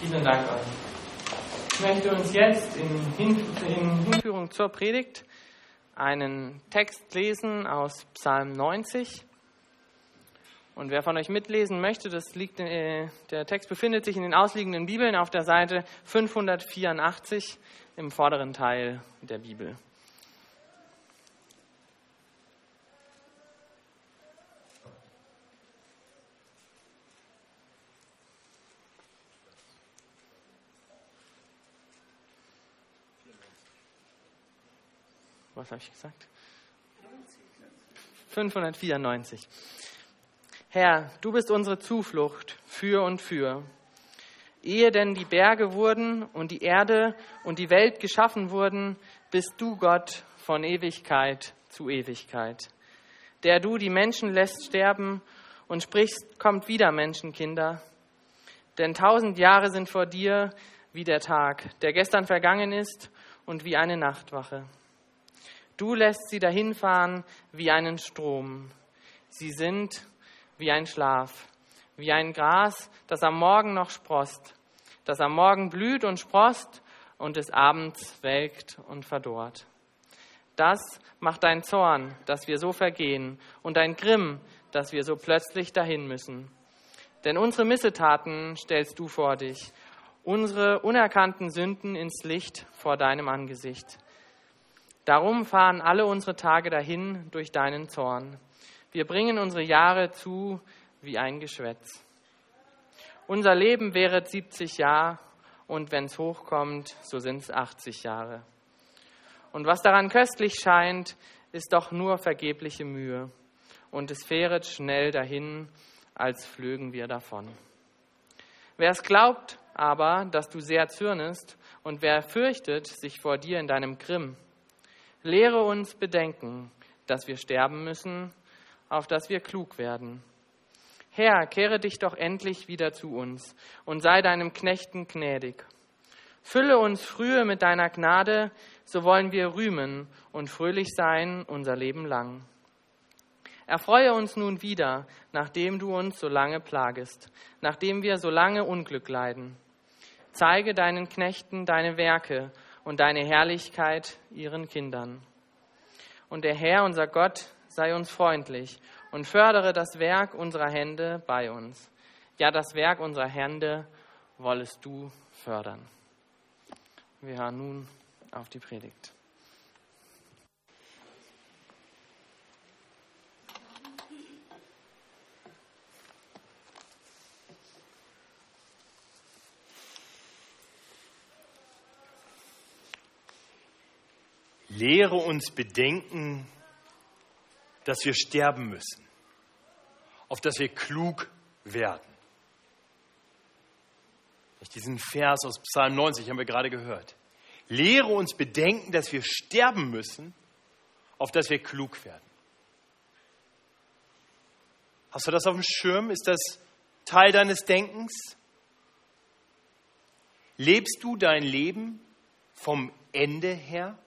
Vielen Dank euch. Ich möchte uns jetzt in, Hin in Hinführung zur Predigt einen Text lesen aus Psalm 90. Und wer von euch mitlesen möchte, das liegt, äh, der Text befindet sich in den ausliegenden Bibeln auf der Seite 584 im vorderen Teil der Bibel. Was habe ich gesagt? 594. Herr, du bist unsere Zuflucht für und für. Ehe denn die Berge wurden und die Erde und die Welt geschaffen wurden, bist du Gott von Ewigkeit zu Ewigkeit. Der du die Menschen lässt sterben und sprichst, kommt wieder, Menschenkinder. Denn tausend Jahre sind vor dir wie der Tag, der gestern vergangen ist und wie eine Nachtwache. Du lässt sie dahinfahren wie einen Strom. Sie sind wie ein Schlaf, wie ein Gras, das am Morgen noch sprost, das am Morgen blüht und sprost und des Abends welkt und verdorrt. Das macht dein Zorn, dass wir so vergehen, und dein Grimm, dass wir so plötzlich dahin müssen. Denn unsere Missetaten stellst du vor dich, unsere unerkannten Sünden ins Licht vor deinem Angesicht. Darum fahren alle unsere Tage dahin durch deinen Zorn. Wir bringen unsere Jahre zu wie ein Geschwätz. Unser Leben wäre 70 Jahre und wenn es hochkommt, so sind es 80 Jahre. Und was daran köstlich scheint, ist doch nur vergebliche Mühe. Und es fähret schnell dahin, als flögen wir davon. Wer es glaubt aber, dass du sehr zürnest, und wer fürchtet sich vor dir in deinem Grimm, Lehre uns bedenken, dass wir sterben müssen, auf dass wir klug werden. Herr, kehre dich doch endlich wieder zu uns und sei deinem Knechten gnädig. Fülle uns frühe mit deiner Gnade, so wollen wir rühmen und fröhlich sein unser Leben lang. Erfreue uns nun wieder, nachdem du uns so lange plagest, nachdem wir so lange Unglück leiden. Zeige deinen Knechten deine Werke und deine Herrlichkeit ihren Kindern. Und der Herr, unser Gott, sei uns freundlich und fördere das Werk unserer Hände bei uns. Ja, das Werk unserer Hände wollest du fördern. Wir hören nun auf die Predigt. Lehre uns bedenken, dass wir sterben müssen, auf dass wir klug werden. Diesen Vers aus Psalm 90 haben wir gerade gehört. Lehre uns bedenken, dass wir sterben müssen, auf dass wir klug werden. Hast du das auf dem Schirm? Ist das Teil deines Denkens? Lebst du dein Leben vom Ende her?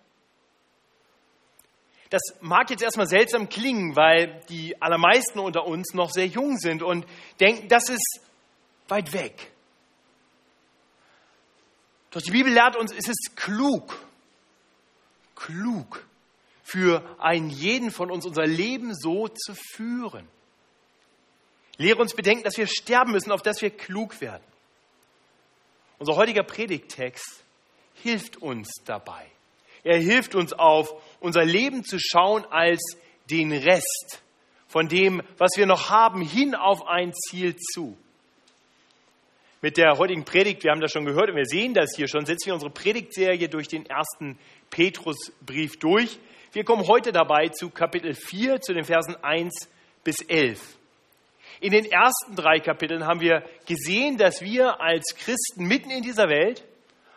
Das mag jetzt erstmal seltsam klingen, weil die allermeisten unter uns noch sehr jung sind und denken, das ist weit weg. Doch die Bibel lehrt uns, es ist klug, klug für einen jeden von uns unser Leben so zu führen. Lehre uns bedenken, dass wir sterben müssen, auf dass wir klug werden. Unser heutiger Predigttext hilft uns dabei. Er hilft uns auf unser Leben zu schauen als den Rest von dem, was wir noch haben, hin auf ein Ziel zu. Mit der heutigen Predigt, wir haben das schon gehört und wir sehen das hier schon, setzen wir unsere Predigtserie durch den ersten Petrusbrief durch. Wir kommen heute dabei zu Kapitel 4, zu den Versen 1 bis 11. In den ersten drei Kapiteln haben wir gesehen, dass wir als Christen mitten in dieser Welt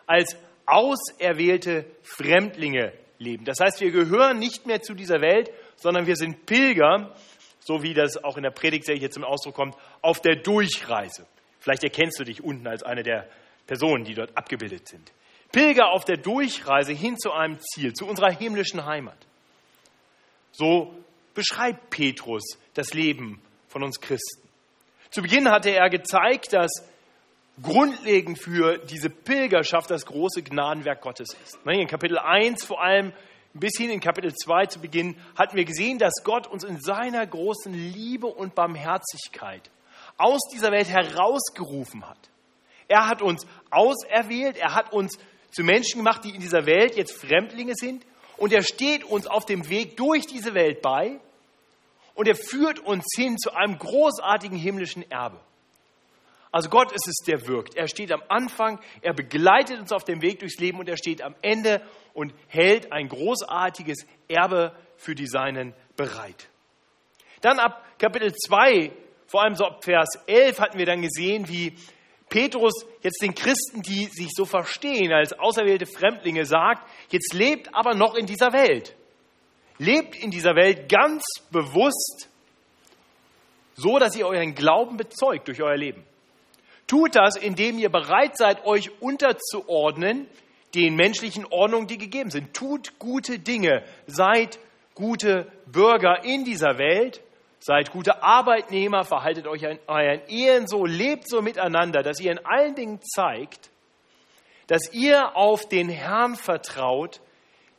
als auserwählte Fremdlinge leben. Das heißt, wir gehören nicht mehr zu dieser Welt, sondern wir sind Pilger, so wie das auch in der Predigtserie hier zum Ausdruck kommt, auf der Durchreise. Vielleicht erkennst du dich unten als eine der Personen, die dort abgebildet sind. Pilger auf der Durchreise hin zu einem Ziel, zu unserer himmlischen Heimat. So beschreibt Petrus das Leben von uns Christen. Zu Beginn hatte er gezeigt, dass grundlegend für diese Pilgerschaft das große Gnadenwerk Gottes ist. In Kapitel 1 vor allem bis hin in Kapitel 2 zu Beginn hatten wir gesehen, dass Gott uns in seiner großen Liebe und Barmherzigkeit aus dieser Welt herausgerufen hat. Er hat uns auserwählt, er hat uns zu Menschen gemacht, die in dieser Welt jetzt Fremdlinge sind und er steht uns auf dem Weg durch diese Welt bei und er führt uns hin zu einem großartigen himmlischen Erbe. Also Gott ist es, der wirkt. Er steht am Anfang, er begleitet uns auf dem Weg durchs Leben und er steht am Ende und hält ein großartiges Erbe für die Seinen bereit. Dann ab Kapitel 2, vor allem so ab Vers 11, hatten wir dann gesehen, wie Petrus jetzt den Christen, die sich so verstehen als auserwählte Fremdlinge, sagt, jetzt lebt aber noch in dieser Welt. Lebt in dieser Welt ganz bewusst, so dass ihr euren Glauben bezeugt durch euer Leben. Tut das, indem ihr bereit seid, euch unterzuordnen den menschlichen Ordnungen, die gegeben sind. Tut gute Dinge, seid gute Bürger in dieser Welt, seid gute Arbeitnehmer, verhaltet euch in euren Ehen so, lebt so miteinander, dass ihr in allen Dingen zeigt, dass ihr auf den Herrn vertraut,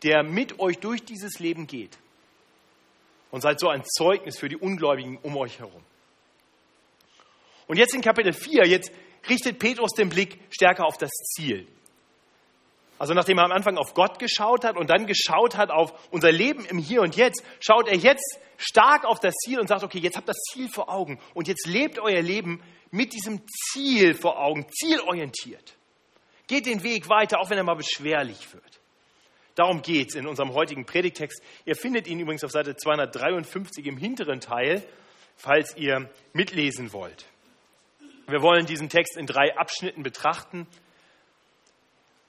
der mit euch durch dieses Leben geht. Und seid so ein Zeugnis für die Ungläubigen um euch herum. Und jetzt in Kapitel 4, jetzt richtet Petrus den Blick stärker auf das Ziel. Also nachdem er am Anfang auf Gott geschaut hat und dann geschaut hat auf unser Leben im Hier und Jetzt, schaut er jetzt stark auf das Ziel und sagt, okay, jetzt habt das Ziel vor Augen und jetzt lebt euer Leben mit diesem Ziel vor Augen, zielorientiert. Geht den Weg weiter, auch wenn er mal beschwerlich wird. Darum geht es in unserem heutigen Predigtext. Ihr findet ihn übrigens auf Seite 253 im hinteren Teil, falls ihr mitlesen wollt. Wir wollen diesen Text in drei Abschnitten betrachten.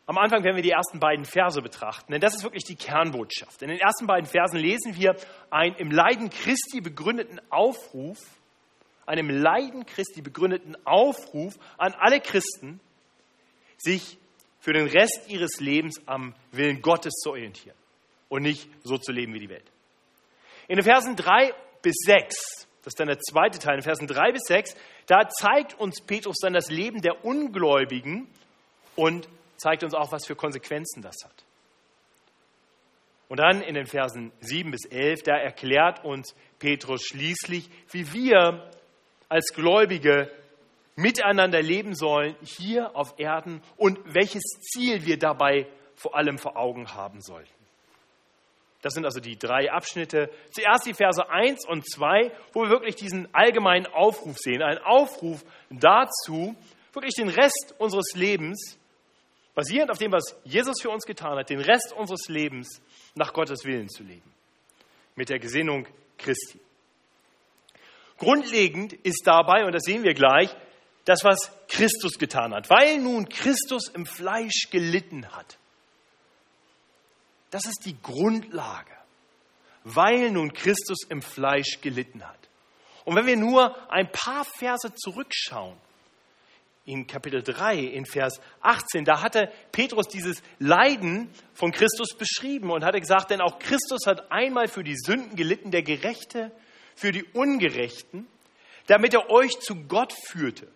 Am Anfang werden wir die ersten beiden Verse betrachten, denn das ist wirklich die Kernbotschaft. In den ersten beiden Versen lesen wir einen im Leiden Christi begründeten Aufruf, einem Leiden Christi begründeten Aufruf an alle Christen, sich für den Rest ihres Lebens am Willen Gottes zu orientieren und nicht so zu leben wie die Welt. In den Versen 3 bis 6 das ist dann der zweite Teil, in Versen 3 bis 6, da zeigt uns Petrus dann das Leben der Ungläubigen und zeigt uns auch, was für Konsequenzen das hat. Und dann in den Versen 7 bis 11, da erklärt uns Petrus schließlich, wie wir als Gläubige miteinander leben sollen hier auf Erden und welches Ziel wir dabei vor allem vor Augen haben sollten. Das sind also die drei Abschnitte. Zuerst die Verse 1 und 2, wo wir wirklich diesen allgemeinen Aufruf sehen. Ein Aufruf dazu, wirklich den Rest unseres Lebens, basierend auf dem, was Jesus für uns getan hat, den Rest unseres Lebens nach Gottes Willen zu leben. Mit der Gesinnung Christi. Grundlegend ist dabei, und das sehen wir gleich, das, was Christus getan hat. Weil nun Christus im Fleisch gelitten hat, das ist die Grundlage, weil nun Christus im Fleisch gelitten hat. Und wenn wir nur ein paar Verse zurückschauen, in Kapitel 3, in Vers 18, da hatte Petrus dieses Leiden von Christus beschrieben und hatte gesagt, denn auch Christus hat einmal für die Sünden gelitten, der Gerechte für die Ungerechten, damit er euch zu Gott führte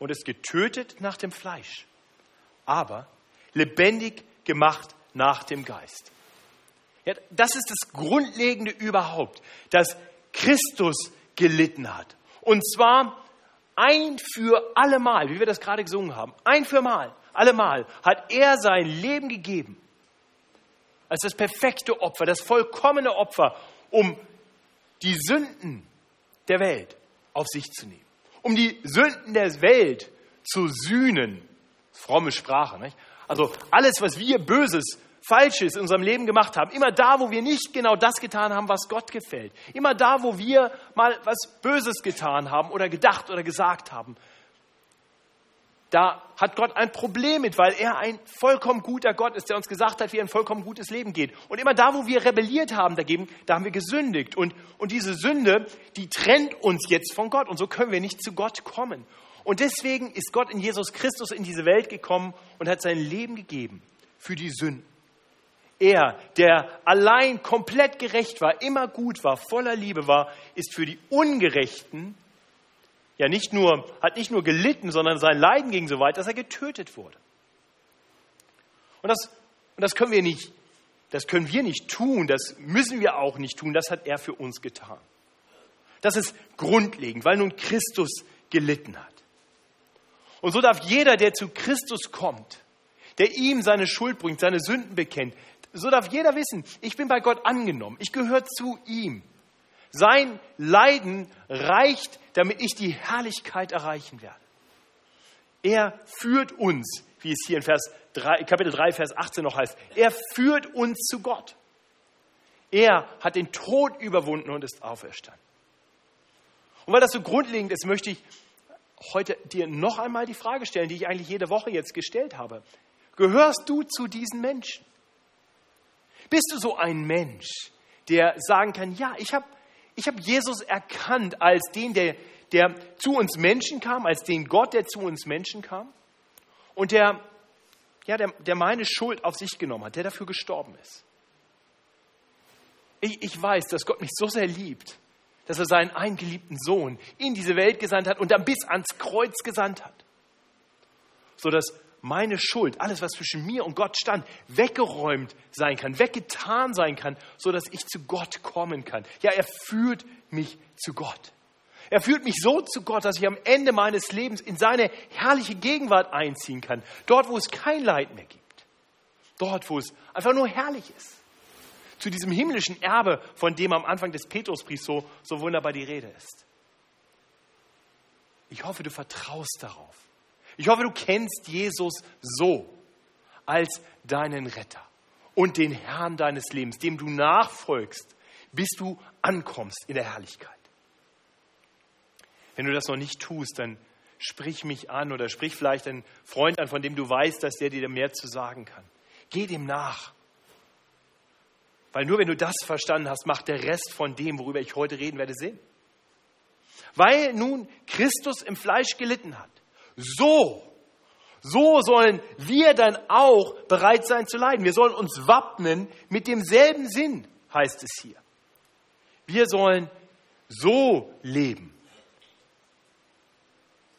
und es getötet nach dem Fleisch, aber lebendig gemacht nach dem Geist. Ja, das ist das Grundlegende überhaupt, dass Christus gelitten hat. Und zwar ein für allemal, wie wir das gerade gesungen haben, ein für mal, allemal hat er sein Leben gegeben als das perfekte Opfer, das vollkommene Opfer, um die Sünden der Welt auf sich zu nehmen, um die Sünden der Welt zu sühnen. Fromme Sprache, nicht? Also alles, was wir Böses Falsches in unserem Leben gemacht haben, immer da, wo wir nicht genau das getan haben, was Gott gefällt, immer da, wo wir mal was Böses getan haben oder gedacht oder gesagt haben, da hat Gott ein Problem mit, weil er ein vollkommen guter Gott ist, der uns gesagt hat, wie ein vollkommen gutes Leben geht. Und immer da, wo wir rebelliert haben dagegen, da haben wir gesündigt. Und, und diese Sünde, die trennt uns jetzt von Gott. Und so können wir nicht zu Gott kommen. Und deswegen ist Gott in Jesus Christus in diese Welt gekommen und hat sein Leben gegeben für die Sünden. Er, der allein komplett gerecht war, immer gut war, voller Liebe war, ist für die Ungerechten ja nicht nur, hat nicht nur gelitten, sondern sein Leiden ging so weit, dass er getötet wurde. Und das, und das können wir nicht, das können wir nicht tun, das müssen wir auch nicht tun, das hat er für uns getan. Das ist grundlegend, weil nun Christus gelitten hat. Und so darf jeder, der zu Christus kommt, der ihm seine Schuld bringt, seine Sünden bekennt, so darf jeder wissen, ich bin bei Gott angenommen, ich gehöre zu ihm. Sein Leiden reicht, damit ich die Herrlichkeit erreichen werde. Er führt uns, wie es hier in Vers 3, Kapitel 3, Vers 18 noch heißt, er führt uns zu Gott. Er hat den Tod überwunden und ist auferstanden. Und weil das so grundlegend ist, möchte ich heute dir noch einmal die Frage stellen, die ich eigentlich jede Woche jetzt gestellt habe. Gehörst du zu diesen Menschen? Bist du so ein Mensch, der sagen kann, ja, ich habe ich hab Jesus erkannt als den, der, der zu uns Menschen kam, als den Gott, der zu uns Menschen kam und der, ja, der, der meine Schuld auf sich genommen hat, der dafür gestorben ist. Ich, ich weiß, dass Gott mich so sehr liebt, dass er seinen eingeliebten Sohn in diese Welt gesandt hat und dann bis ans Kreuz gesandt hat, sodass meine Schuld, alles, was zwischen mir und Gott stand, weggeräumt sein kann, weggetan sein kann, sodass ich zu Gott kommen kann. Ja, er führt mich zu Gott. Er führt mich so zu Gott, dass ich am Ende meines Lebens in seine herrliche Gegenwart einziehen kann. Dort, wo es kein Leid mehr gibt. Dort, wo es einfach nur herrlich ist. Zu diesem himmlischen Erbe, von dem am Anfang des Petrusbriefs so, so wunderbar die Rede ist. Ich hoffe, du vertraust darauf ich hoffe, du kennst Jesus so als deinen Retter und den Herrn deines Lebens, dem du nachfolgst, bis du ankommst in der Herrlichkeit. Wenn du das noch nicht tust, dann sprich mich an oder sprich vielleicht einen Freund an, von dem du weißt, dass der dir mehr zu sagen kann. Geh dem nach. Weil nur wenn du das verstanden hast, macht der Rest von dem, worüber ich heute reden werde, Sinn. Weil nun Christus im Fleisch gelitten hat, so, so sollen wir dann auch bereit sein zu leiden. Wir sollen uns wappnen mit demselben Sinn, heißt es hier. Wir sollen so leben.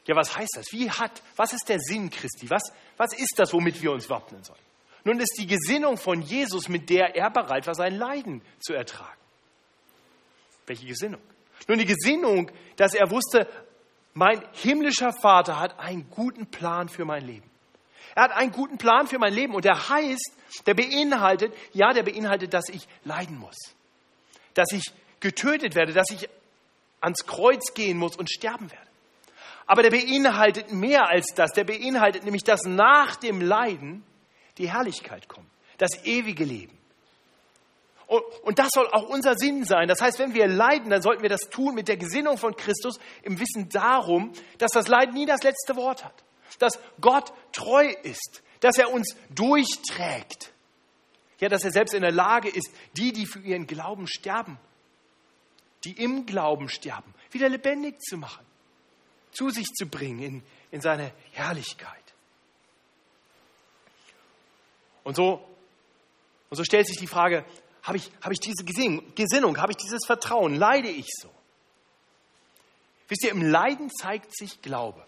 Ja, was heißt das? Wie hat, was ist der Sinn Christi? Was, was ist das, womit wir uns wappnen sollen? Nun ist die Gesinnung von Jesus, mit der er bereit war, sein Leiden zu ertragen. Welche Gesinnung? Nun die Gesinnung, dass er wusste, mein himmlischer Vater hat einen guten Plan für mein Leben. Er hat einen guten Plan für mein Leben und der heißt, der beinhaltet, ja, der beinhaltet, dass ich leiden muss. Dass ich getötet werde, dass ich ans Kreuz gehen muss und sterben werde. Aber der beinhaltet mehr als das. Der beinhaltet nämlich, dass nach dem Leiden die Herrlichkeit kommt, das ewige Leben. Und das soll auch unser Sinn sein. Das heißt, wenn wir leiden, dann sollten wir das tun mit der Gesinnung von Christus im Wissen darum, dass das Leiden nie das letzte Wort hat. Dass Gott treu ist, dass er uns durchträgt. Ja, dass er selbst in der Lage ist, die, die für ihren Glauben sterben, die im Glauben sterben, wieder lebendig zu machen, zu sich zu bringen in, in seine Herrlichkeit. Und so, und so stellt sich die Frage, habe ich, habe ich diese Gesinnung, habe ich dieses Vertrauen, leide ich so? Wisst ihr, im Leiden zeigt sich Glaube.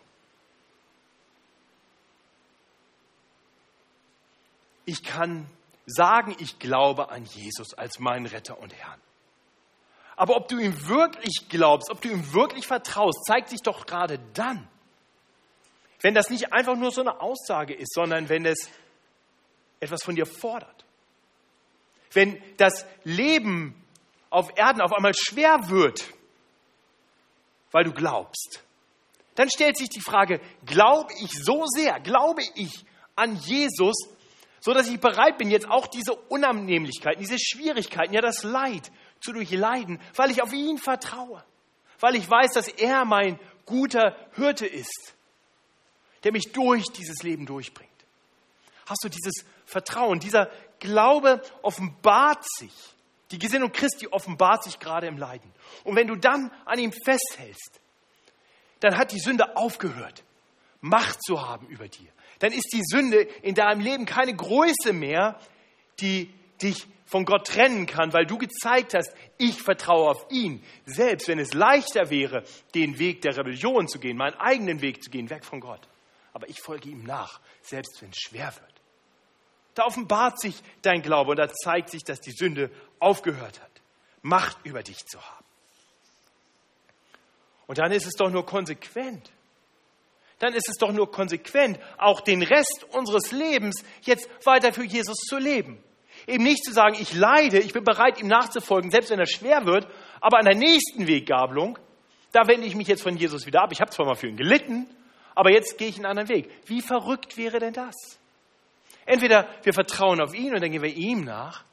Ich kann sagen, ich glaube an Jesus als meinen Retter und Herrn. Aber ob du ihm wirklich glaubst, ob du ihm wirklich vertraust, zeigt sich doch gerade dann, wenn das nicht einfach nur so eine Aussage ist, sondern wenn es etwas von dir fordert wenn das Leben auf Erden auf einmal schwer wird, weil du glaubst, dann stellt sich die Frage, glaube ich so sehr, glaube ich an Jesus, so dass ich bereit bin, jetzt auch diese Unannehmlichkeiten, diese Schwierigkeiten, ja das Leid zu durchleiden, weil ich auf ihn vertraue, weil ich weiß, dass er mein guter Hirte ist, der mich durch dieses Leben durchbringt. Hast du dieses Vertrauen, dieser Glaube offenbart sich. Die Gesinnung Christi offenbart sich gerade im Leiden. Und wenn du dann an ihm festhältst, dann hat die Sünde aufgehört, Macht zu haben über dir. Dann ist die Sünde in deinem Leben keine Größe mehr, die dich von Gott trennen kann, weil du gezeigt hast, ich vertraue auf ihn. Selbst wenn es leichter wäre, den Weg der Rebellion zu gehen, meinen eigenen Weg zu gehen, weg von Gott. Aber ich folge ihm nach, selbst wenn es schwer wird. Da offenbart sich dein Glaube und da zeigt sich, dass die Sünde aufgehört hat, Macht über dich zu haben. Und dann ist es doch nur konsequent. Dann ist es doch nur konsequent, auch den Rest unseres Lebens jetzt weiter für Jesus zu leben. Eben nicht zu sagen, ich leide, ich bin bereit, ihm nachzufolgen, selbst wenn er schwer wird, aber an der nächsten Weggabelung, da wende ich mich jetzt von Jesus wieder ab. Ich habe zwar mal für ihn gelitten, aber jetzt gehe ich einen anderen Weg. Wie verrückt wäre denn das? Entweder wir vertrauen auf ihn und dann gehen wir ihm nach,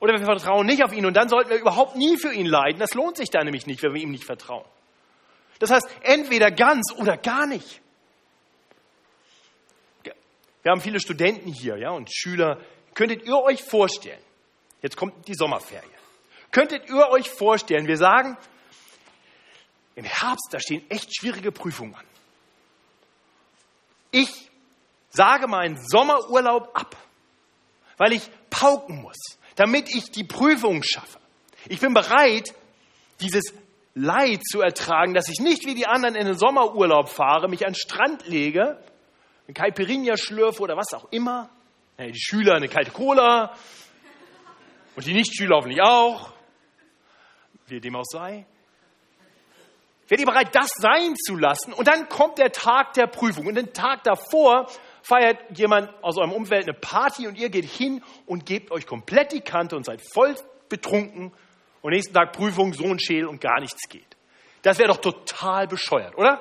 oder wir vertrauen nicht auf ihn und dann sollten wir überhaupt nie für ihn leiden. Das lohnt sich da nämlich nicht, wenn wir ihm nicht vertrauen. Das heißt, entweder ganz oder gar nicht. Wir haben viele Studenten hier ja, und Schüler. Könntet ihr euch vorstellen, jetzt kommt die Sommerferie, könntet ihr euch vorstellen, wir sagen, im Herbst, da stehen echt schwierige Prüfungen an. Ich sage meinen Sommerurlaub ab, weil ich pauken muss, damit ich die Prüfung schaffe. Ich bin bereit, dieses Leid zu ertragen, dass ich nicht wie die anderen in den Sommerurlaub fahre, mich an den Strand lege, eine Caipirinha schlürfe oder was auch immer. Die Schüler eine kalte Cola und die Nichtschüler hoffentlich auch, wie dem auch sei. Werdet ihr bereit, das sein zu lassen? Und dann kommt der Tag der Prüfung. Und den Tag davor feiert jemand aus eurem Umfeld eine Party und ihr geht hin und gebt euch komplett die Kante und seid voll betrunken und nächsten Tag Prüfung, so ein Schädel und gar nichts geht. Das wäre doch total bescheuert, oder?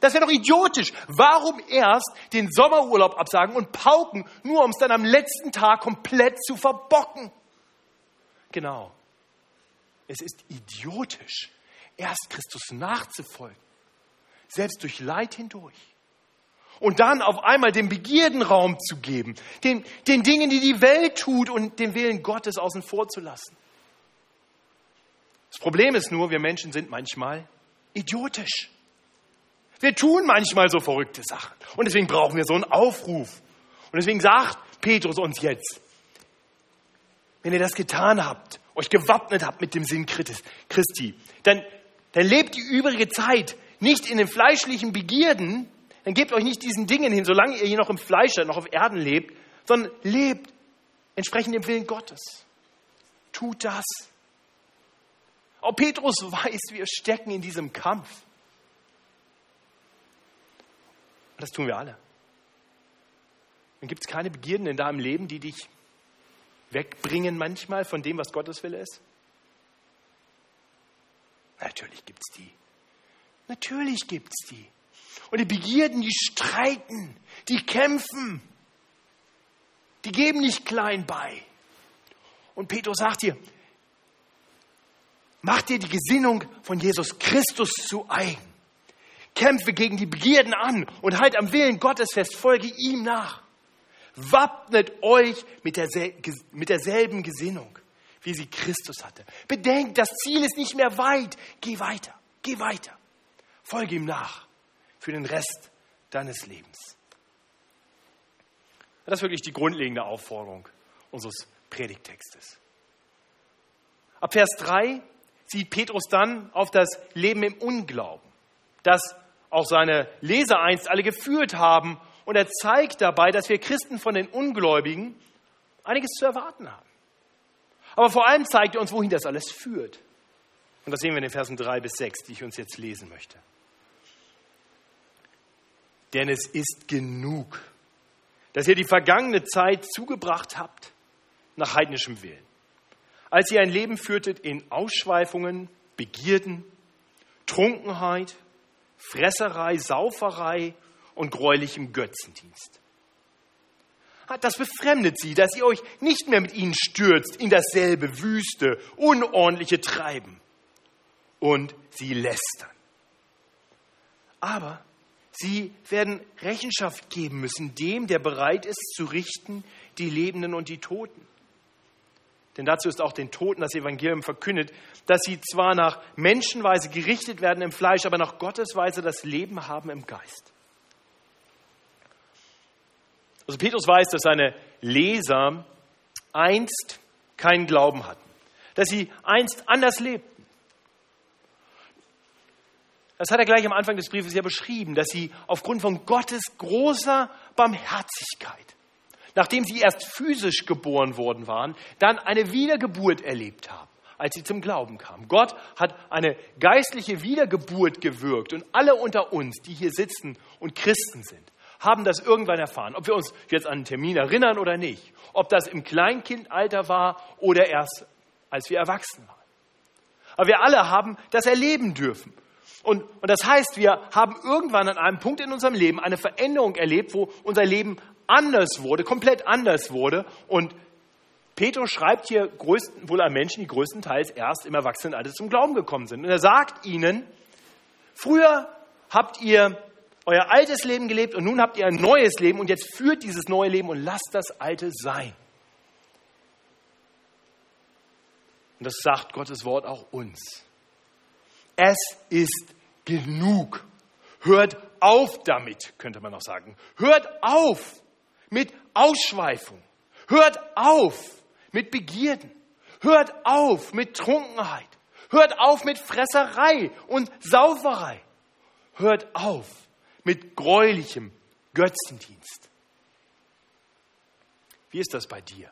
Das wäre doch idiotisch. Warum erst den Sommerurlaub absagen und pauken, nur um es dann am letzten Tag komplett zu verbocken? Genau. Es ist idiotisch, erst Christus nachzufolgen, selbst durch Leid hindurch und dann auf einmal den Begierden Raum zu geben, den, den Dingen, die die Welt tut und den Willen Gottes außen vor zu lassen. Das Problem ist nur, wir Menschen sind manchmal idiotisch. Wir tun manchmal so verrückte Sachen. Und deswegen brauchen wir so einen Aufruf. Und deswegen sagt Petrus uns jetzt, wenn ihr das getan habt, euch gewappnet habt mit dem Sinn Christi, dann, dann lebt die übrige Zeit nicht in den fleischlichen Begierden, dann gebt euch nicht diesen Dingen hin, solange ihr hier noch im Fleisch seid, noch auf Erden lebt, sondern lebt entsprechend dem Willen Gottes. Tut das. Auch Petrus weiß, wir stecken in diesem Kampf. Das tun wir alle. Dann gibt es keine Begierden in deinem Leben, die dich wegbringen manchmal von dem, was Gottes Wille ist? Natürlich gibt es die. Natürlich gibt es die. Und die Begierden, die streiten, die kämpfen, die geben nicht klein bei. Und Petrus sagt hier, mach dir die Gesinnung von Jesus Christus zu eigen. Kämpfe gegen die Begierden an und halt am Willen Gottes fest, folge ihm nach. Wappnet euch mit, dersel mit derselben Gesinnung, wie sie Christus hatte. Bedenkt, das Ziel ist nicht mehr weit. Geh weiter, geh weiter. Folge ihm nach für den Rest deines Lebens. Das ist wirklich die grundlegende Aufforderung unseres Predigtextes. Ab Vers 3 sieht Petrus dann auf das Leben im Unglauben, das auch seine Leser einst alle geführt haben. Und er zeigt dabei, dass wir Christen von den Ungläubigen einiges zu erwarten haben. Aber vor allem zeigt er uns, wohin das alles führt. Und das sehen wir in den Versen 3 bis 6, die ich uns jetzt lesen möchte. Denn es ist genug, dass ihr die vergangene Zeit zugebracht habt nach heidnischem Willen. Als ihr ein Leben führtet in Ausschweifungen, Begierden, Trunkenheit, Fresserei, Sauferei und gräulichem Götzendienst. Das befremdet sie, dass ihr euch nicht mehr mit ihnen stürzt in dasselbe wüste, unordentliche Treiben. Und sie lästern. Aber Sie werden Rechenschaft geben müssen dem, der bereit ist zu richten, die Lebenden und die Toten. Denn dazu ist auch den Toten das Evangelium verkündet, dass sie zwar nach Menschenweise gerichtet werden im Fleisch, aber nach Gottes Weise das Leben haben im Geist. Also Petrus weiß, dass seine Leser einst keinen Glauben hatten, dass sie einst anders lebten. Das hat er gleich am Anfang des Briefes ja beschrieben, dass sie aufgrund von Gottes großer Barmherzigkeit, nachdem sie erst physisch geboren worden waren, dann eine Wiedergeburt erlebt haben als sie zum Glauben kamen. Gott hat eine geistliche Wiedergeburt gewirkt und alle unter uns, die hier sitzen und Christen sind, haben das irgendwann erfahren. Ob wir uns jetzt an einen Termin erinnern oder nicht. Ob das im Kleinkindalter war oder erst als wir erwachsen waren. Aber wir alle haben das erleben dürfen. Und, und das heißt, wir haben irgendwann an einem Punkt in unserem Leben eine Veränderung erlebt, wo unser Leben anders wurde, komplett anders wurde. Und Petrus schreibt hier größten, wohl an Menschen, die größtenteils erst im Erwachsenenalter zum Glauben gekommen sind. Und er sagt ihnen, früher habt ihr euer altes Leben gelebt und nun habt ihr ein neues Leben und jetzt führt dieses neue Leben und lasst das alte sein. Und das sagt Gottes Wort auch uns. Es ist genug. Hört auf damit, könnte man noch sagen. Hört auf mit Ausschweifung. Hört auf mit Begierden. Hört auf mit Trunkenheit. Hört auf mit Fresserei und Sauferei. Hört auf mit gräulichem Götzendienst. Wie ist das bei dir?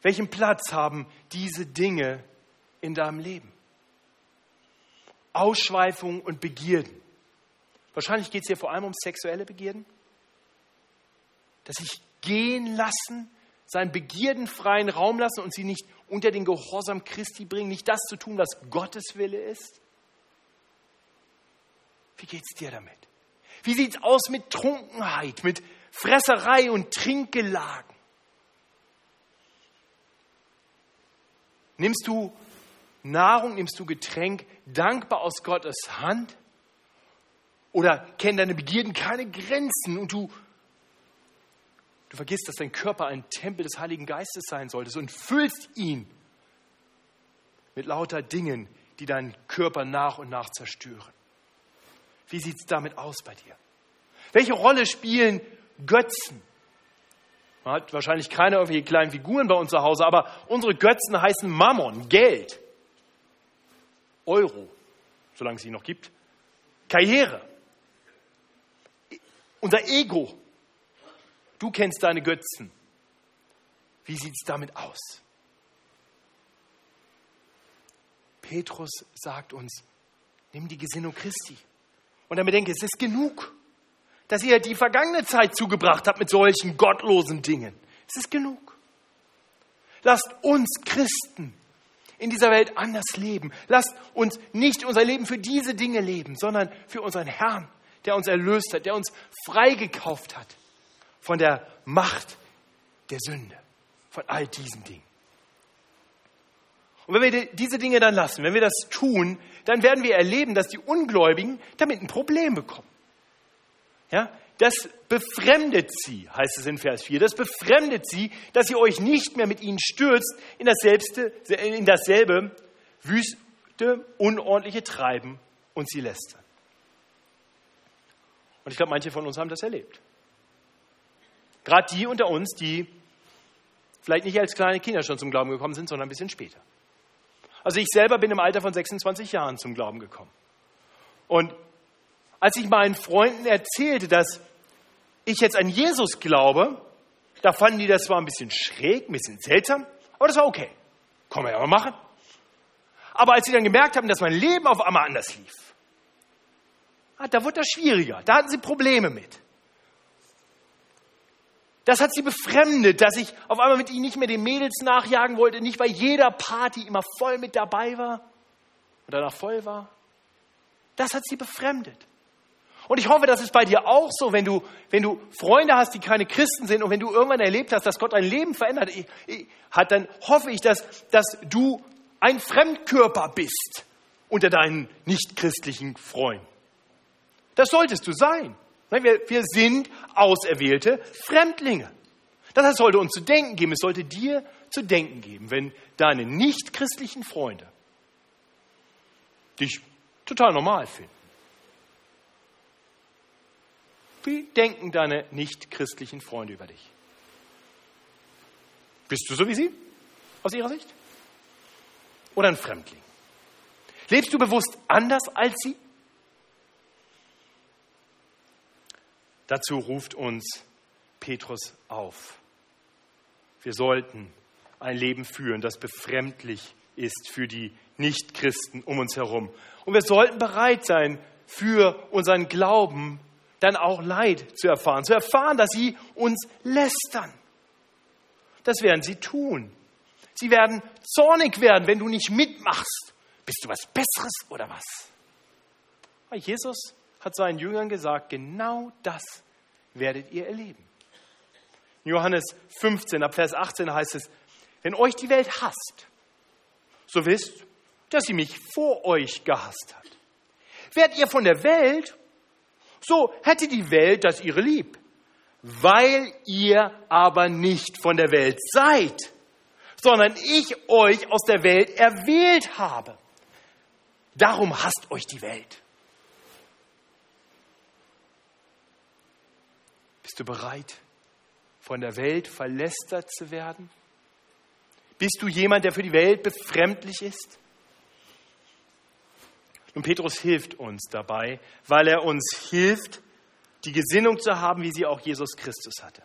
Welchen Platz haben diese Dinge in deinem Leben? Ausschweifung und Begierden. Wahrscheinlich geht es hier vor allem um sexuelle Begierden. Dass ich gehen lassen, seinen Begierden freien Raum lassen und sie nicht unter den Gehorsam Christi bringen, nicht das zu tun, was Gottes Wille ist? Wie geht es dir damit? Wie sieht es aus mit Trunkenheit, mit Fresserei und Trinkgelagen? Nimmst du Nahrung, nimmst du Getränk dankbar aus Gottes Hand? Oder kennen deine Begierden keine Grenzen und du Du vergisst, dass dein Körper ein Tempel des Heiligen Geistes sein sollte und füllst ihn mit lauter Dingen, die deinen Körper nach und nach zerstören. Wie sieht es damit aus bei dir? Welche Rolle spielen Götzen? Man hat wahrscheinlich keine irgendwelche kleinen Figuren bei uns zu Hause, aber unsere Götzen heißen Mammon, Geld, Euro, solange es sie noch gibt, Karriere, unser Ego, Du kennst deine Götzen. Wie sieht es damit aus? Petrus sagt uns, nimm die Gesinnung Christi. Und dann bedenke, es ist genug, dass ihr die vergangene Zeit zugebracht habt mit solchen gottlosen Dingen. Es ist genug. Lasst uns Christen in dieser Welt anders leben. Lasst uns nicht unser Leben für diese Dinge leben, sondern für unseren Herrn, der uns erlöst hat, der uns freigekauft hat von der Macht der Sünde, von all diesen Dingen. Und wenn wir diese Dinge dann lassen, wenn wir das tun, dann werden wir erleben, dass die Ungläubigen damit ein Problem bekommen. Ja, das befremdet sie, heißt es in Vers 4. Das befremdet sie, dass ihr euch nicht mehr mit ihnen stürzt in, in dasselbe wüste, unordentliche Treiben und sie lästern. Und ich glaube, manche von uns haben das erlebt. Gerade die unter uns, die vielleicht nicht als kleine Kinder schon zum Glauben gekommen sind, sondern ein bisschen später. Also ich selber bin im Alter von 26 Jahren zum Glauben gekommen. Und als ich meinen Freunden erzählte, dass ich jetzt an Jesus glaube, da fanden die das zwar ein bisschen schräg, ein bisschen seltsam, aber das war okay. Können wir ja mal machen. Aber als sie dann gemerkt haben, dass mein Leben auf einmal anders lief, ah, da wurde das schwieriger. Da hatten sie Probleme mit. Das hat sie befremdet, dass ich auf einmal mit ihnen nicht mehr den Mädels nachjagen wollte, nicht bei jeder Party immer voll mit dabei war und danach voll war. Das hat sie befremdet. Und ich hoffe, das ist bei dir auch so, wenn du, wenn du Freunde hast, die keine Christen sind und wenn du irgendwann erlebt hast, dass Gott dein Leben verändert hat, dann hoffe ich, dass, dass du ein Fremdkörper bist unter deinen nichtchristlichen Freunden. Das solltest du sein. Wir, wir sind auserwählte Fremdlinge. Das sollte uns zu denken geben. Es sollte dir zu denken geben, wenn deine nichtchristlichen Freunde dich total normal finden. Wie denken deine nichtchristlichen Freunde über dich? Bist du so wie sie? Aus ihrer Sicht? Oder ein Fremdling? Lebst du bewusst anders als sie? Dazu ruft uns Petrus auf. Wir sollten ein Leben führen, das befremdlich ist für die Nichtchristen um uns herum. Und wir sollten bereit sein, für unseren Glauben dann auch Leid zu erfahren, zu erfahren, dass sie uns lästern. Das werden sie tun. Sie werden zornig werden, wenn du nicht mitmachst. Bist du was Besseres oder was? Jesus hat seinen Jüngern gesagt, genau das werdet ihr erleben. In Johannes 15, ab Vers 18 heißt es, wenn euch die Welt hasst, so wisst, dass sie mich vor euch gehasst hat. Wärt ihr von der Welt, so hätte die Welt das ihre lieb. Weil ihr aber nicht von der Welt seid, sondern ich euch aus der Welt erwählt habe. Darum hasst euch die Welt. Bist du bereit, von der Welt verlästert zu werden? Bist du jemand, der für die Welt befremdlich ist? Und Petrus hilft uns dabei, weil er uns hilft, die Gesinnung zu haben, wie sie auch Jesus Christus hatte.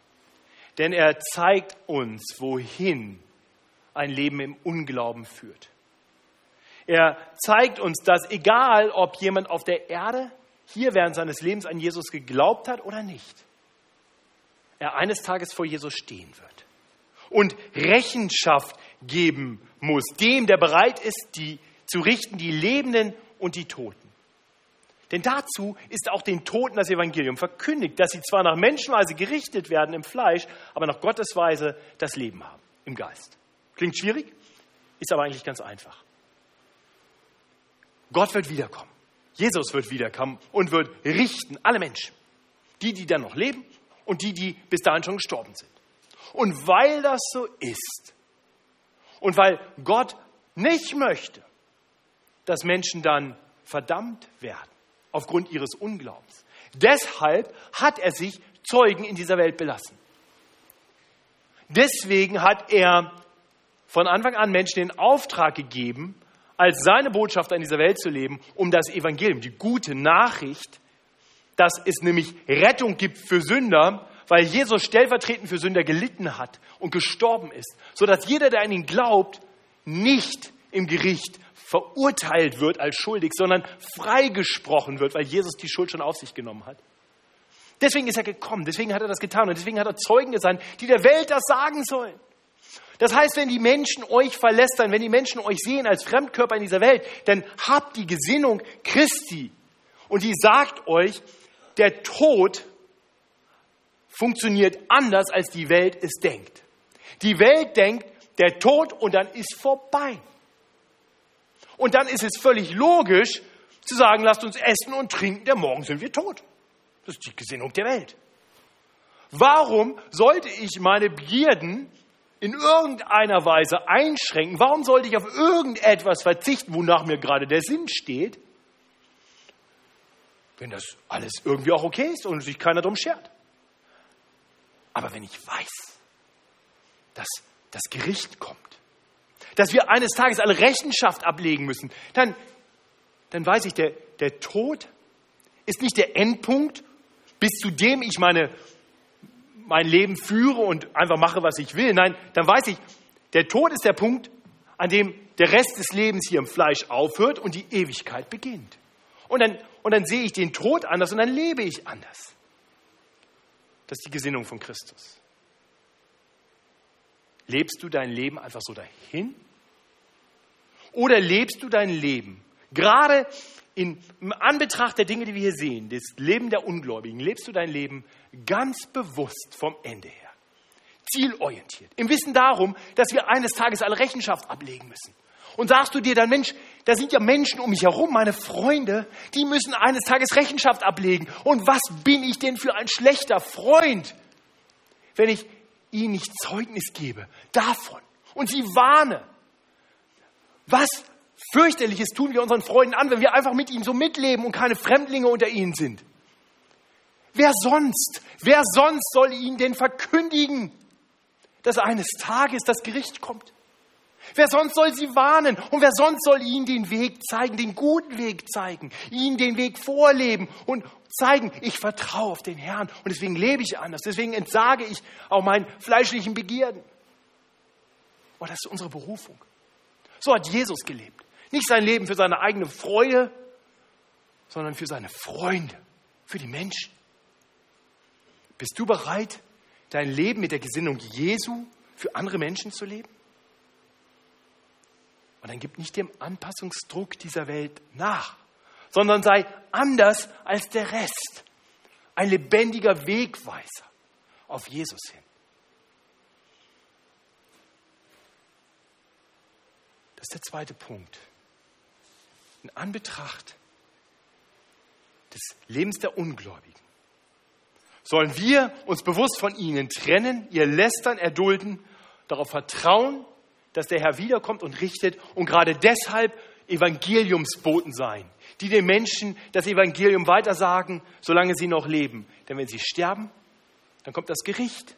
Denn er zeigt uns, wohin ein Leben im Unglauben führt. Er zeigt uns, dass egal, ob jemand auf der Erde hier während seines Lebens an Jesus geglaubt hat oder nicht, er eines Tages vor Jesus stehen wird und Rechenschaft geben muss, dem, der bereit ist, die zu richten, die Lebenden und die Toten. Denn dazu ist auch den Toten das Evangelium verkündigt, dass sie zwar nach Menschenweise gerichtet werden im Fleisch, aber nach Gottes Weise das Leben haben im Geist. Klingt schwierig, ist aber eigentlich ganz einfach. Gott wird wiederkommen. Jesus wird wiederkommen und wird richten alle Menschen. Die, die dann noch leben und die, die bis dahin schon gestorben sind. Und weil das so ist und weil Gott nicht möchte, dass Menschen dann verdammt werden aufgrund ihres Unglaubens. Deshalb hat er sich Zeugen in dieser Welt belassen. Deswegen hat er von Anfang an Menschen den Auftrag gegeben, als seine Botschafter in dieser Welt zu leben, um das Evangelium, die gute Nachricht, dass es nämlich Rettung gibt für Sünder, weil Jesus stellvertretend für Sünder gelitten hat und gestorben ist, sodass jeder, der an ihn glaubt, nicht im Gericht verurteilt wird als schuldig, sondern freigesprochen wird, weil Jesus die Schuld schon auf sich genommen hat. Deswegen ist er gekommen, deswegen hat er das getan und deswegen hat er Zeugen gesandt, die der Welt das sagen sollen. Das heißt, wenn die Menschen euch verlästern, wenn die Menschen euch sehen als Fremdkörper in dieser Welt, dann habt die Gesinnung Christi und die sagt euch, der Tod funktioniert anders, als die Welt es denkt. Die Welt denkt, der Tod und dann ist vorbei. Und dann ist es völlig logisch zu sagen, lasst uns essen und trinken, denn morgen sind wir tot. Das ist die Gesinnung der Welt. Warum sollte ich meine Begierden in irgendeiner Weise einschränken? Warum sollte ich auf irgendetwas verzichten, wonach mir gerade der Sinn steht? Wenn das alles irgendwie auch okay ist und sich keiner drum schert. Aber wenn ich weiß, dass das Gericht kommt, dass wir eines Tages alle Rechenschaft ablegen müssen, dann, dann weiß ich, der, der Tod ist nicht der Endpunkt, bis zu dem ich meine, mein Leben führe und einfach mache, was ich will. Nein, dann weiß ich, der Tod ist der Punkt, an dem der Rest des Lebens hier im Fleisch aufhört und die Ewigkeit beginnt. Und dann, und dann sehe ich den Tod anders und dann lebe ich anders. Das ist die Gesinnung von Christus. Lebst du dein Leben einfach so dahin? Oder lebst du dein Leben gerade in Anbetracht der Dinge, die wir hier sehen, das Leben der Ungläubigen, lebst du dein Leben ganz bewusst vom Ende her, zielorientiert, im Wissen darum, dass wir eines Tages alle Rechenschaft ablegen müssen. Und sagst du dir dann, Mensch, da sind ja Menschen um mich herum, meine Freunde, die müssen eines Tages Rechenschaft ablegen. Und was bin ich denn für ein schlechter Freund, wenn ich ihnen nicht Zeugnis gebe davon und sie warne, was fürchterliches tun wir unseren Freunden an, wenn wir einfach mit ihnen so mitleben und keine Fremdlinge unter ihnen sind? Wer sonst? Wer sonst soll ihnen denn verkündigen, dass eines Tages das Gericht kommt. Wer sonst soll sie warnen? Und wer sonst soll ihnen den Weg zeigen, den guten Weg zeigen, ihnen den Weg vorleben und zeigen, ich vertraue auf den Herrn und deswegen lebe ich anders, deswegen entsage ich auch meinen fleischlichen Begierden. Oh, das ist unsere Berufung. So hat Jesus gelebt. Nicht sein Leben für seine eigene Freude, sondern für seine Freunde, für die Menschen. Bist du bereit, dein Leben mit der Gesinnung Jesu für andere Menschen zu leben? Und dann gib nicht dem Anpassungsdruck dieser Welt nach, sondern sei anders als der Rest. Ein lebendiger Wegweiser auf Jesus hin. Das ist der zweite Punkt. In Anbetracht des Lebens der Ungläubigen sollen wir uns bewusst von ihnen trennen, ihr Lästern erdulden, darauf vertrauen, dass der Herr wiederkommt und richtet und gerade deshalb Evangeliumsboten sein, die den Menschen das Evangelium weitersagen, solange sie noch leben. Denn wenn sie sterben, dann kommt das Gericht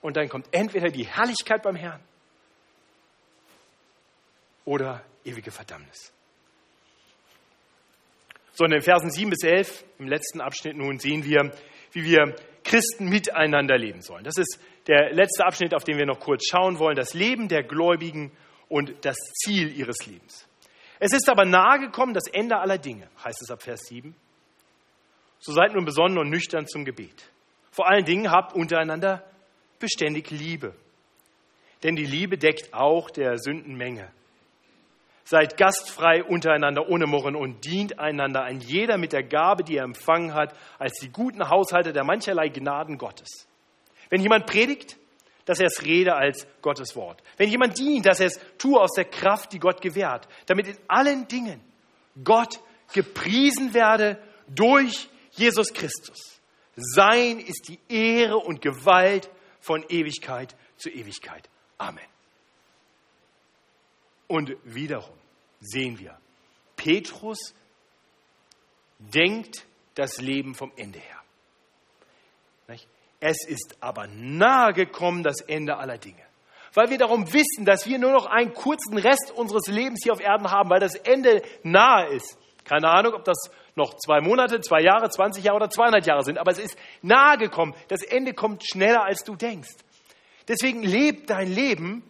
und dann kommt entweder die Herrlichkeit beim Herrn oder ewige Verdammnis. So, in den Versen 7 bis 11, im letzten Abschnitt nun, sehen wir, wie wir Christen miteinander leben sollen. Das ist der letzte Abschnitt, auf den wir noch kurz schauen wollen, das Leben der Gläubigen und das Ziel ihres Lebens. Es ist aber nahegekommen das Ende aller Dinge, heißt es ab Vers 7. So seid nun besonnen und nüchtern zum Gebet. Vor allen Dingen habt untereinander beständig Liebe. Denn die Liebe deckt auch der Sündenmenge. Seid gastfrei untereinander ohne Murren und dient einander ein jeder mit der Gabe, die er empfangen hat, als die guten Haushalter der mancherlei Gnaden Gottes. Wenn jemand predigt, dass er es rede als Gottes Wort. Wenn jemand dient, dass er es tue aus der Kraft, die Gott gewährt, damit in allen Dingen Gott gepriesen werde durch Jesus Christus. Sein ist die Ehre und Gewalt von Ewigkeit zu Ewigkeit. Amen. Und wiederum sehen wir, Petrus denkt das Leben vom Ende her. Es ist aber nahe gekommen das Ende aller Dinge. Weil wir darum wissen, dass wir nur noch einen kurzen Rest unseres Lebens hier auf Erden haben, weil das Ende nahe ist. Keine Ahnung, ob das noch zwei Monate, zwei Jahre, 20 Jahre oder 200 Jahre sind, aber es ist nahe gekommen. Das Ende kommt schneller, als du denkst. Deswegen lebt dein Leben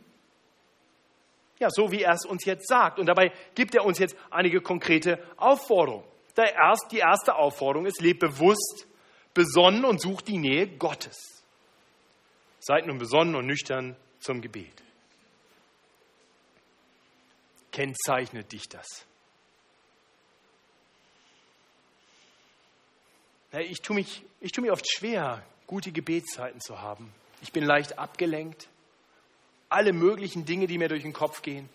ja, so wie er es uns jetzt sagt. Und dabei gibt er uns jetzt einige konkrete Aufforderungen. Die erste Aufforderung ist, leb bewusst, besonnen und such die Nähe Gottes. Seid nun besonnen und nüchtern zum Gebet. Kennzeichnet dich das? Ich tue, mich, ich tue mir oft schwer, gute Gebetszeiten zu haben. Ich bin leicht abgelenkt alle möglichen Dinge, die mir durch den Kopf gehen.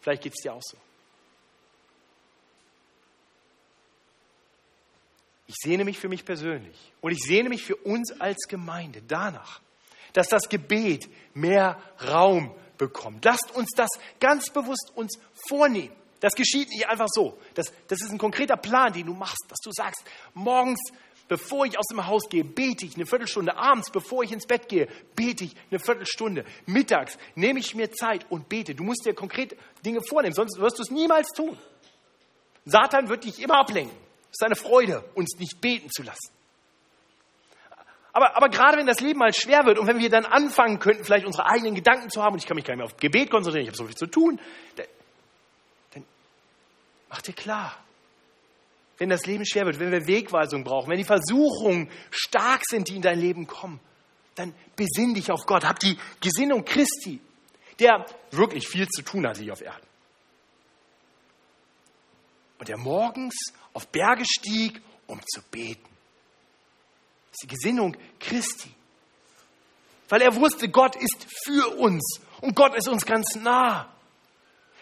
Vielleicht geht es dir auch so. Ich sehne mich für mich persönlich und ich sehne mich für uns als Gemeinde danach, dass das Gebet mehr Raum bekommt. Lasst uns das ganz bewusst uns vornehmen. Das geschieht nicht einfach so. Das, das ist ein konkreter Plan, den du machst, dass du sagst, morgens Bevor ich aus dem Haus gehe, bete ich eine Viertelstunde. Abends, bevor ich ins Bett gehe, bete ich eine Viertelstunde. Mittags nehme ich mir Zeit und bete. Du musst dir konkret Dinge vornehmen, sonst wirst du es niemals tun. Satan wird dich immer ablenken. Es ist eine Freude, uns nicht beten zu lassen. Aber, aber gerade wenn das Leben mal schwer wird und wenn wir dann anfangen könnten, vielleicht unsere eigenen Gedanken zu haben und ich kann mich gar nicht mehr auf Gebet konzentrieren, ich habe so viel zu tun, dann, mach dir klar, wenn das Leben schwer wird, wenn wir Wegweisung brauchen, wenn die Versuchungen stark sind, die in dein Leben kommen, dann besinn dich auf Gott. Hab die Gesinnung Christi, der wirklich viel zu tun hat hier auf Erden. Und der morgens auf Berge stieg, um zu beten. Das ist die Gesinnung Christi. Weil er wusste, Gott ist für uns und Gott ist uns ganz nah.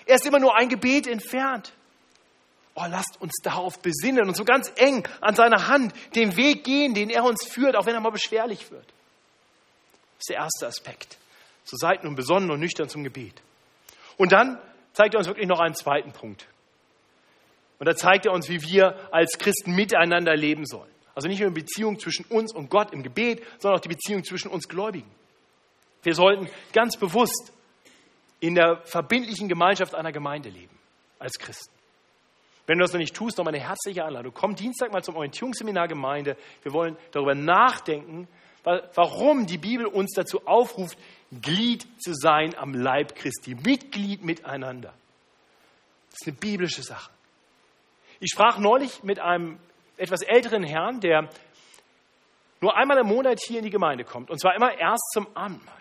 Er ist immer nur ein Gebet entfernt. Oh, lasst uns darauf besinnen und so ganz eng an seiner Hand den Weg gehen, den er uns führt, auch wenn er mal beschwerlich wird. Das ist der erste Aspekt. So seid nun besonnen und nüchtern zum Gebet. Und dann zeigt er uns wirklich noch einen zweiten Punkt. Und da zeigt er uns, wie wir als Christen miteinander leben sollen. Also nicht nur die Beziehung zwischen uns und Gott im Gebet, sondern auch die Beziehung zwischen uns Gläubigen. Wir sollten ganz bewusst in der verbindlichen Gemeinschaft einer Gemeinde leben, als Christen. Wenn du das noch nicht tust, nochmal eine herzliche Einladung. Komm Dienstag mal zum Orientierungsseminar Gemeinde. Wir wollen darüber nachdenken, warum die Bibel uns dazu aufruft, Glied zu sein am Leib Christi, Mitglied miteinander. Das ist eine biblische Sache. Ich sprach neulich mit einem etwas älteren Herrn, der nur einmal im Monat hier in die Gemeinde kommt, und zwar immer erst zum Abendmahl.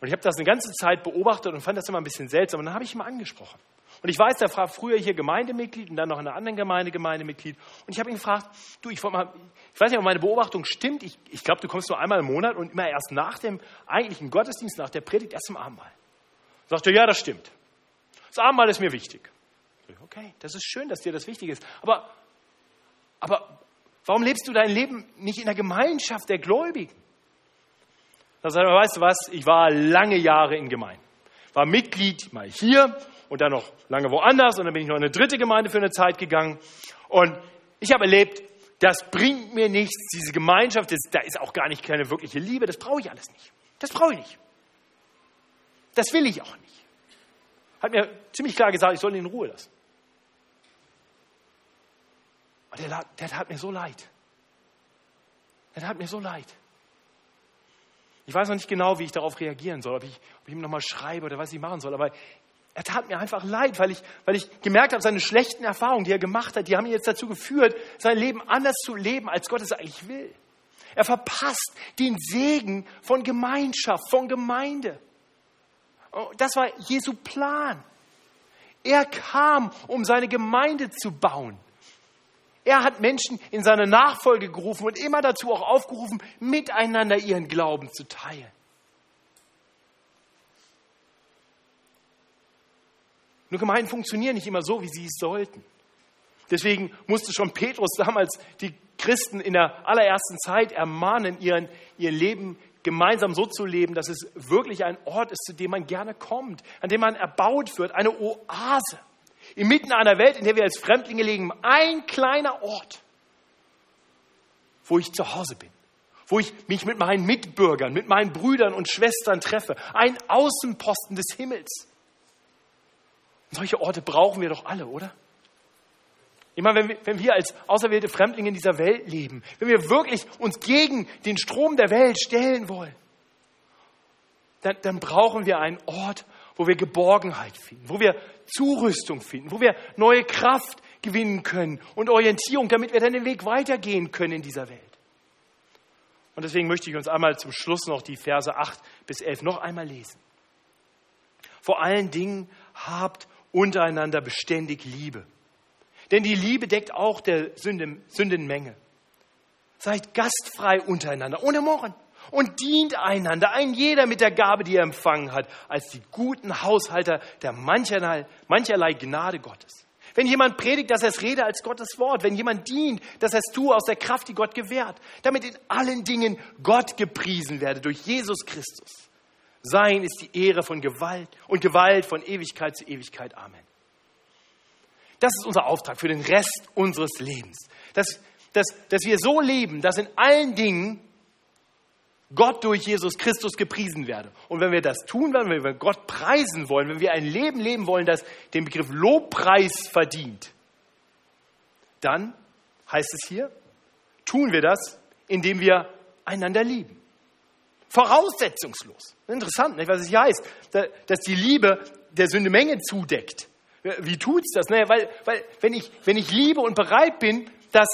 Und ich habe das eine ganze Zeit beobachtet und fand das immer ein bisschen seltsam. Und dann habe ich ihn mal angesprochen. Und ich weiß, der war früher hier Gemeindemitglied und dann noch in einer anderen Gemeinde Gemeindemitglied. Und ich habe ihn gefragt, du, ich, mal, ich weiß nicht, ob meine Beobachtung stimmt. Ich, ich glaube, du kommst nur einmal im Monat und immer erst nach dem eigentlichen Gottesdienst, nach der Predigt, erst zum Abendmahl. Sagt er, ja, das stimmt. Das Abendmahl ist mir wichtig. Okay, das ist schön, dass dir das wichtig ist. Aber, aber warum lebst du dein Leben nicht in der Gemeinschaft der Gläubigen? Da sagt er, weißt du was, ich war lange Jahre in Gemeinden. War Mitglied mal hier und dann noch lange woanders und dann bin ich noch in eine dritte Gemeinde für eine Zeit gegangen. Und ich habe erlebt, das bringt mir nichts, diese Gemeinschaft, das, da ist auch gar nicht keine wirkliche Liebe, das brauche ich alles nicht. Das brauche ich nicht. Das will ich auch nicht. Hat mir ziemlich klar gesagt, ich soll ihn in Ruhe lassen. Und der, der tat mir so leid. Der tat mir so leid. Ich weiß noch nicht genau, wie ich darauf reagieren soll, ob ich, ob ich ihm nochmal schreibe oder was ich machen soll, aber er tat mir einfach leid, weil ich, weil ich gemerkt habe, seine schlechten Erfahrungen, die er gemacht hat, die haben ihn jetzt dazu geführt, sein Leben anders zu leben, als Gott es eigentlich will. Er verpasst den Segen von Gemeinschaft, von Gemeinde. Oh, das war Jesu Plan. Er kam, um seine Gemeinde zu bauen. Er hat Menschen in seine Nachfolge gerufen und immer dazu auch aufgerufen, miteinander ihren Glauben zu teilen. Nur Gemeinden funktionieren nicht immer so, wie sie es sollten. Deswegen musste schon Petrus damals die Christen in der allerersten Zeit ermahnen, ihren, ihr Leben gemeinsam so zu leben, dass es wirklich ein Ort ist, zu dem man gerne kommt, an dem man erbaut wird, eine Oase. Inmitten einer Welt, in der wir als Fremdlinge leben, ein kleiner Ort, wo ich zu Hause bin, wo ich mich mit meinen Mitbürgern, mit meinen Brüdern und Schwestern treffe, ein Außenposten des Himmels. Solche Orte brauchen wir doch alle, oder? Ich meine, wenn wir, wenn wir als auserwählte Fremdlinge in dieser Welt leben, wenn wir wirklich uns gegen den Strom der Welt stellen wollen, dann, dann brauchen wir einen Ort, wo wir Geborgenheit finden, wo wir Zurüstung finden, wo wir neue Kraft gewinnen können und Orientierung, damit wir dann den Weg weitergehen können in dieser Welt. Und deswegen möchte ich uns einmal zum Schluss noch die Verse 8 bis 11 noch einmal lesen. Vor allen Dingen habt untereinander beständig Liebe. Denn die Liebe deckt auch der Sünden, Sündenmenge. Seid gastfrei untereinander, ohne Murren. Und dient einander, ein jeder mit der Gabe, die er empfangen hat, als die guten Haushalter der mancherlei, mancherlei Gnade Gottes. Wenn jemand predigt, dass er es rede als Gottes Wort. Wenn jemand dient, dass er es tue aus der Kraft, die Gott gewährt. Damit in allen Dingen Gott gepriesen werde durch Jesus Christus. Sein ist die Ehre von Gewalt und Gewalt von Ewigkeit zu Ewigkeit. Amen. Das ist unser Auftrag für den Rest unseres Lebens. Dass, dass, dass wir so leben, dass in allen Dingen Gott durch Jesus Christus gepriesen werde. Und wenn wir das tun wollen, wenn wir Gott preisen wollen, wenn wir ein Leben leben wollen, das den Begriff Lobpreis verdient, dann heißt es hier, tun wir das, indem wir einander lieben. Voraussetzungslos. Interessant, nicht, was es hier heißt, dass die Liebe der Sünde Menge zudeckt. Wie tut's das? Naja, weil, weil wenn, ich, wenn ich liebe und bereit bin, dass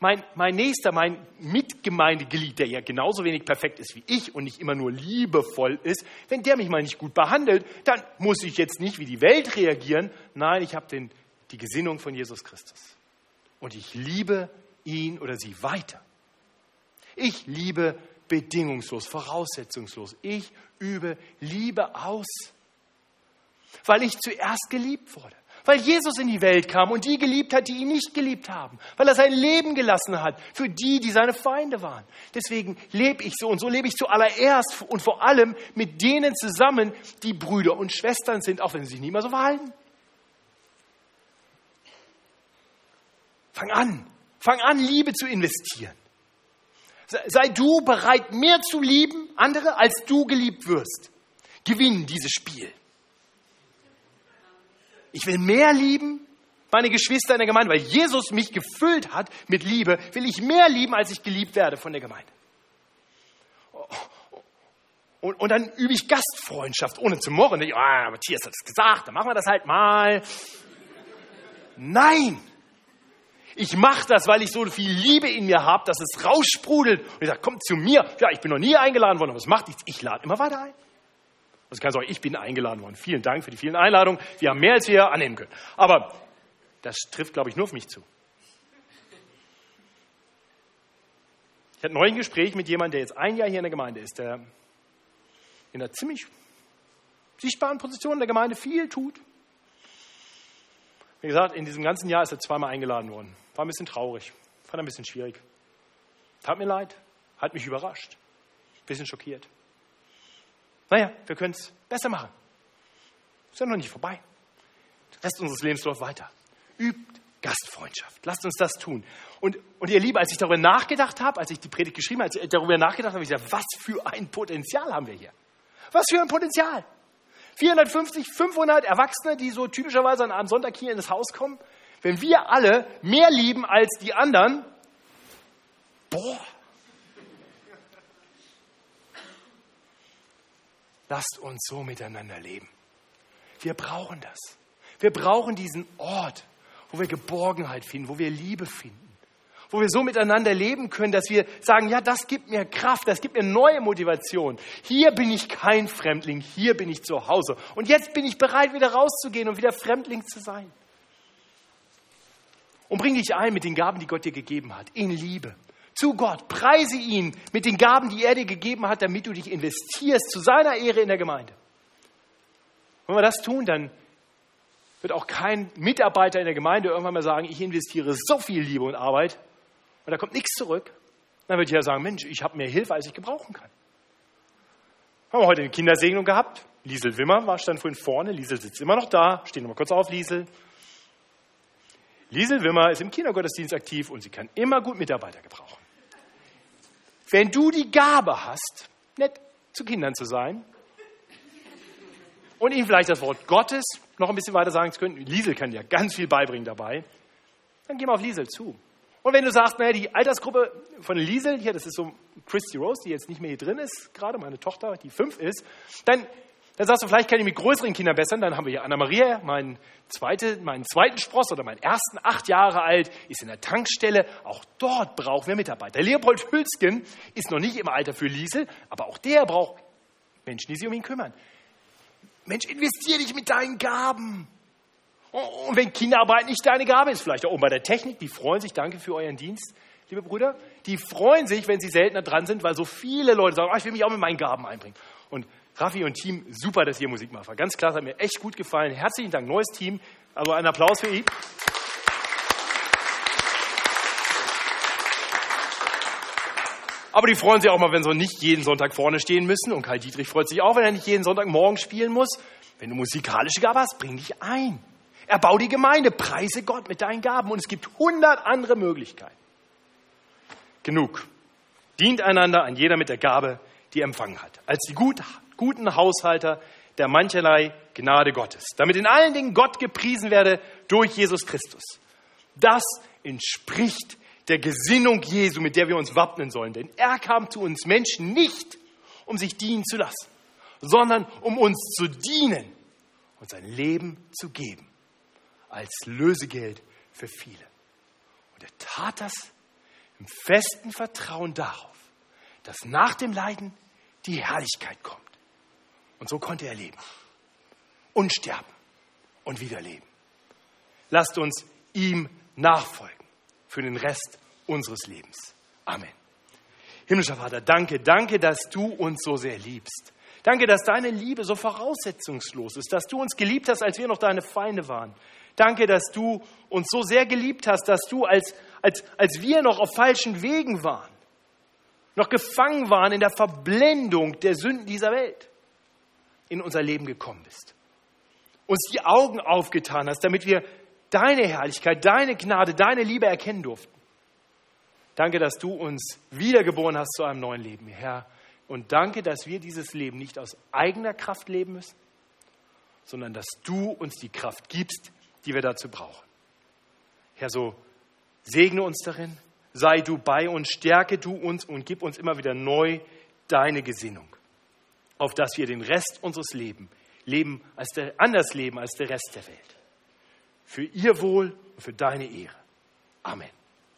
mein, mein Nächster, mein Mitgemeindeglied, der ja genauso wenig perfekt ist wie ich und nicht immer nur liebevoll ist, wenn der mich mal nicht gut behandelt, dann muss ich jetzt nicht wie die Welt reagieren. Nein, ich habe die Gesinnung von Jesus Christus. Und ich liebe ihn oder sie weiter. Ich liebe bedingungslos, voraussetzungslos. Ich übe Liebe aus, weil ich zuerst geliebt wurde. Weil Jesus in die Welt kam und die geliebt hat, die ihn nicht geliebt haben. Weil er sein Leben gelassen hat für die, die seine Feinde waren. Deswegen lebe ich so und so lebe ich zuallererst und vor allem mit denen zusammen, die Brüder und Schwestern sind, auch wenn sie sich nicht mehr so verhalten. Fang an, fang an, Liebe zu investieren. Sei du bereit, mehr zu lieben, andere, als du geliebt wirst. Gewinn dieses Spiel. Ich will mehr lieben, meine Geschwister in der Gemeinde, weil Jesus mich gefüllt hat mit Liebe, will ich mehr lieben, als ich geliebt werde von der Gemeinde. Und, und dann übe ich Gastfreundschaft, ohne zu murren. Ah, Matthias hat es gesagt, dann machen wir das halt mal. Nein! Ich mache das, weil ich so viel Liebe in mir habe, dass es raussprudelt. Und ich sage, kommt zu mir. Ja, ich bin noch nie eingeladen worden, aber was macht nichts? Ich lade immer weiter ein. Also kann sagen, ich bin eingeladen worden. Vielen Dank für die vielen Einladungen. Wir haben mehr, als wir annehmen können. Aber das trifft, glaube ich, nur auf mich zu. Ich hatte neulich ein Gespräch mit jemandem, der jetzt ein Jahr hier in der Gemeinde ist, der in einer ziemlich sichtbaren Position in der Gemeinde viel tut. Wie gesagt, in diesem ganzen Jahr ist er zweimal eingeladen worden. War ein bisschen traurig, fand ein bisschen schwierig. Tat mir leid, hat mich überrascht, ein bisschen schockiert. Naja, wir können es besser machen. Ist ja noch nicht vorbei. Der Rest unseres Lebens läuft weiter. Übt Gastfreundschaft. Lasst uns das tun. Und, und ihr Lieben, als ich darüber nachgedacht habe, als ich die Predigt geschrieben habe, als ich darüber nachgedacht habe, ich gesagt, was für ein Potenzial haben wir hier? Was für ein Potenzial? 450, 500 Erwachsene, die so typischerweise an einem Sonntag hier in das Haus kommen. Wenn wir alle mehr lieben als die anderen, boah. Lasst uns so miteinander leben. Wir brauchen das. Wir brauchen diesen Ort, wo wir Geborgenheit finden, wo wir Liebe finden wo wir so miteinander leben können, dass wir sagen, ja, das gibt mir Kraft, das gibt mir neue Motivation. Hier bin ich kein Fremdling, hier bin ich zu Hause. Und jetzt bin ich bereit, wieder rauszugehen und wieder Fremdling zu sein. Und bring dich ein mit den Gaben, die Gott dir gegeben hat, in Liebe. Zu Gott, preise ihn mit den Gaben, die er dir gegeben hat, damit du dich investierst zu seiner Ehre in der Gemeinde. Wenn wir das tun, dann wird auch kein Mitarbeiter in der Gemeinde irgendwann mal sagen, ich investiere so viel Liebe und Arbeit, und da kommt nichts zurück, dann ich ja sagen, Mensch, ich habe mehr Hilfe, als ich gebrauchen kann. Haben wir heute eine Kindersegnung gehabt. Liesel Wimmer war stand vorhin vorne. Liesel sitzt immer noch da. Stehen wir mal kurz auf, Liesel. Liesel Wimmer ist im Kindergottesdienst aktiv und sie kann immer gut Mitarbeiter gebrauchen. Wenn du die Gabe hast, nett zu Kindern zu sein und ihnen vielleicht das Wort Gottes noch ein bisschen weiter sagen zu können, Liesel kann ja ganz viel beibringen dabei, dann geh mal auf Liesel zu. Und wenn du sagst, naja, die Altersgruppe von Liesel, hier, das ist so Christy Rose, die jetzt nicht mehr hier drin ist, gerade meine Tochter, die fünf ist, dann, dann sagst du, vielleicht kann ich mit größeren Kindern bessern. Dann haben wir hier Anna-Maria, meinen, zweite, meinen zweiten Spross oder meinen ersten, acht Jahre alt, ist in der Tankstelle. Auch dort brauchen wir Mitarbeiter. Leopold Hülsken ist noch nicht im Alter für Liesel, aber auch der braucht Menschen, die sich um ihn kümmern. Mensch, investier dich mit deinen Gaben. Und wenn Kinderarbeit nicht deine Gabe ist, vielleicht auch oben bei der Technik, die freuen sich, danke für euren Dienst, liebe Brüder, die freuen sich, wenn sie seltener dran sind, weil so viele Leute sagen, oh, ich will mich auch mit meinen Gaben einbringen. Und Raffi und Team, super, dass ihr Musik macht. Ganz klar, hat mir echt gut gefallen. Herzlichen Dank, neues Team. Also einen Applaus für ihn. Aber die freuen sich auch mal, wenn sie nicht jeden Sonntag vorne stehen müssen. Und Karl Dietrich freut sich auch, wenn er nicht jeden Sonntag morgen spielen muss. Wenn du musikalische Gabe hast, bring dich ein. Erbau die Gemeinde, preise Gott mit deinen Gaben und es gibt hundert andere Möglichkeiten. Genug. Dient einander an jeder mit der Gabe, die er empfangen hat. Als die gut, guten Haushalter der mancherlei Gnade Gottes. Damit in allen Dingen Gott gepriesen werde durch Jesus Christus. Das entspricht der Gesinnung Jesu, mit der wir uns wappnen sollen. Denn er kam zu uns Menschen nicht, um sich dienen zu lassen, sondern um uns zu dienen und sein Leben zu geben als Lösegeld für viele. Und er tat das im festen Vertrauen darauf, dass nach dem Leiden die Herrlichkeit kommt. Und so konnte er leben und sterben und wieder leben. Lasst uns ihm nachfolgen für den Rest unseres Lebens. Amen. Himmlischer Vater, danke, danke, dass du uns so sehr liebst. Danke, dass deine Liebe so voraussetzungslos ist, dass du uns geliebt hast, als wir noch deine Feinde waren. Danke, dass du uns so sehr geliebt hast, dass du, als, als, als wir noch auf falschen Wegen waren, noch gefangen waren in der Verblendung der Sünden dieser Welt, in unser Leben gekommen bist. Uns die Augen aufgetan hast, damit wir deine Herrlichkeit, deine Gnade, deine Liebe erkennen durften. Danke, dass du uns wiedergeboren hast zu einem neuen Leben, Herr. Und danke, dass wir dieses Leben nicht aus eigener Kraft leben müssen, sondern dass du uns die Kraft gibst, die wir dazu brauchen. Herr, so segne uns darin, sei du bei uns, stärke du uns und gib uns immer wieder neu deine Gesinnung, auf dass wir den Rest unseres Lebens leben als der, anders leben als der Rest der Welt. Für ihr Wohl und für deine Ehre. Amen.